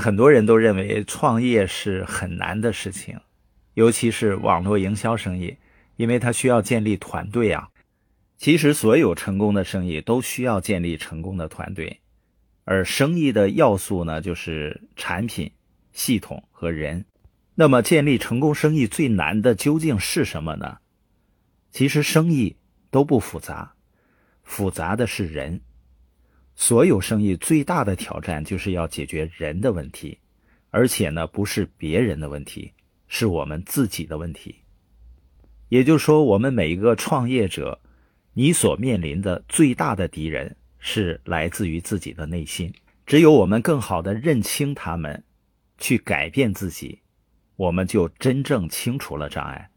很多人都认为创业是很难的事情，尤其是网络营销生意，因为它需要建立团队啊。其实，所有成功的生意都需要建立成功的团队，而生意的要素呢，就是产品、系统和人。那么，建立成功生意最难的究竟是什么呢？其实，生意都不复杂，复杂的是人。所有生意最大的挑战就是要解决人的问题，而且呢，不是别人的问题，是我们自己的问题。也就是说，我们每一个创业者，你所面临的最大的敌人是来自于自己的内心。只有我们更好的认清他们，去改变自己，我们就真正清除了障碍。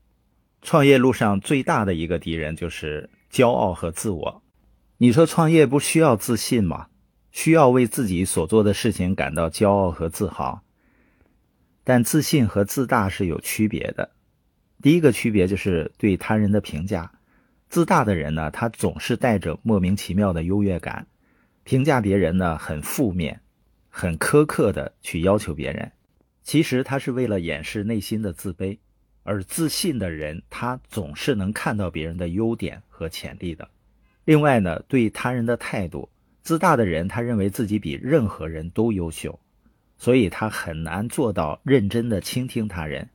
创业路上最大的一个敌人就是骄傲和自我。你说创业不需要自信吗？需要为自己所做的事情感到骄傲和自豪。但自信和自大是有区别的。第一个区别就是对他人的评价。自大的人呢，他总是带着莫名其妙的优越感，评价别人呢很负面，很苛刻的去要求别人。其实他是为了掩饰内心的自卑。而自信的人，他总是能看到别人的优点和潜力的。另外呢，对他人的态度，自大的人他认为自己比任何人都优秀，所以他很难做到认真的倾听他人，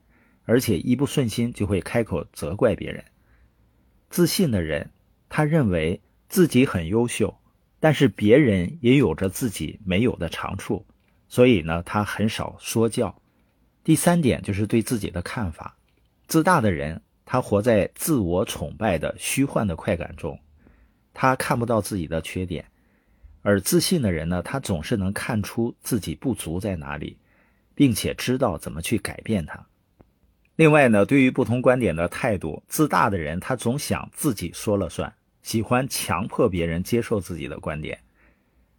而且一不顺心就会开口责怪别人。自信的人，他认为自己很优秀，但是别人也有着自己没有的长处，所以呢，他很少说教。第三点就是对自己的看法，自大的人他活在自我崇拜的虚幻的快感中。他看不到自己的缺点，而自信的人呢，他总是能看出自己不足在哪里，并且知道怎么去改变它。另外呢，对于不同观点的态度，自大的人他总想自己说了算，喜欢强迫别人接受自己的观点；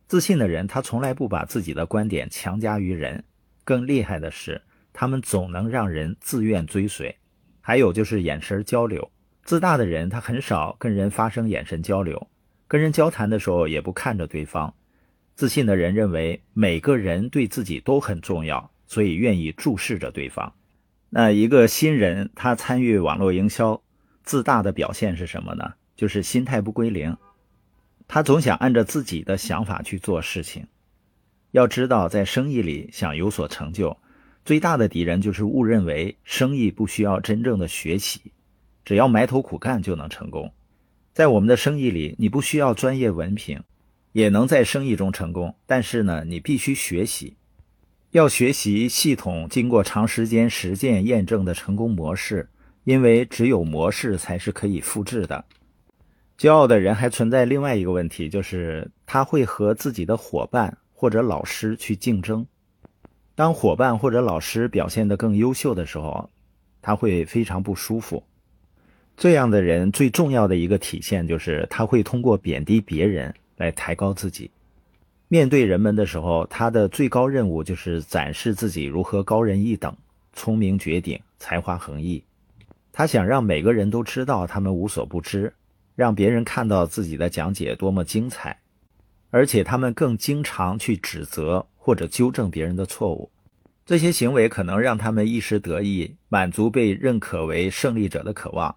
自信的人他从来不把自己的观点强加于人，更厉害的是，他们总能让人自愿追随。还有就是眼神交流。自大的人，他很少跟人发生眼神交流，跟人交谈的时候也不看着对方。自信的人认为每个人对自己都很重要，所以愿意注视着对方。那一个新人他参与网络营销，自大的表现是什么呢？就是心态不归零，他总想按照自己的想法去做事情。要知道，在生意里想有所成就，最大的敌人就是误认为生意不需要真正的学习。只要埋头苦干就能成功，在我们的生意里，你不需要专业文凭，也能在生意中成功。但是呢，你必须学习，要学习系统经过长时间实践验证的成功模式，因为只有模式才是可以复制的。骄傲的人还存在另外一个问题，就是他会和自己的伙伴或者老师去竞争。当伙伴或者老师表现得更优秀的时候，他会非常不舒服。这样的人最重要的一个体现就是他会通过贬低别人来抬高自己。面对人们的时候，他的最高任务就是展示自己如何高人一等、聪明绝顶、才华横溢。他想让每个人都知道他们无所不知，让别人看到自己的讲解多么精彩，而且他们更经常去指责或者纠正别人的错误。这些行为可能让他们一时得意，满足被认可为胜利者的渴望。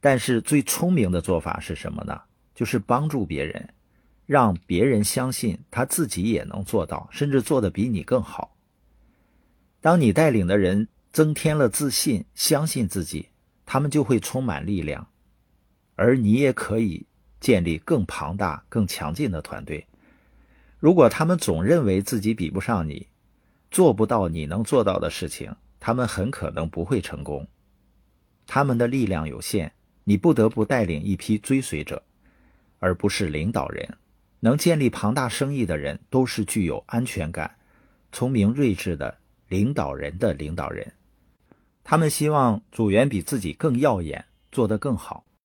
但是最聪明的做法是什么呢？就是帮助别人，让别人相信他自己也能做到，甚至做得比你更好。当你带领的人增添了自信，相信自己，他们就会充满力量，而你也可以建立更庞大、更强劲的团队。如果他们总认为自己比不上你，做不到你能做到的事情，他们很可能不会成功。他们的力量有限。你不得不带领一批追随者，而不是领导人。能建立庞大生意的人，都是具有安全感、聪明睿智的领导人的领导人。他们希望组员比自己更耀眼，做得更好。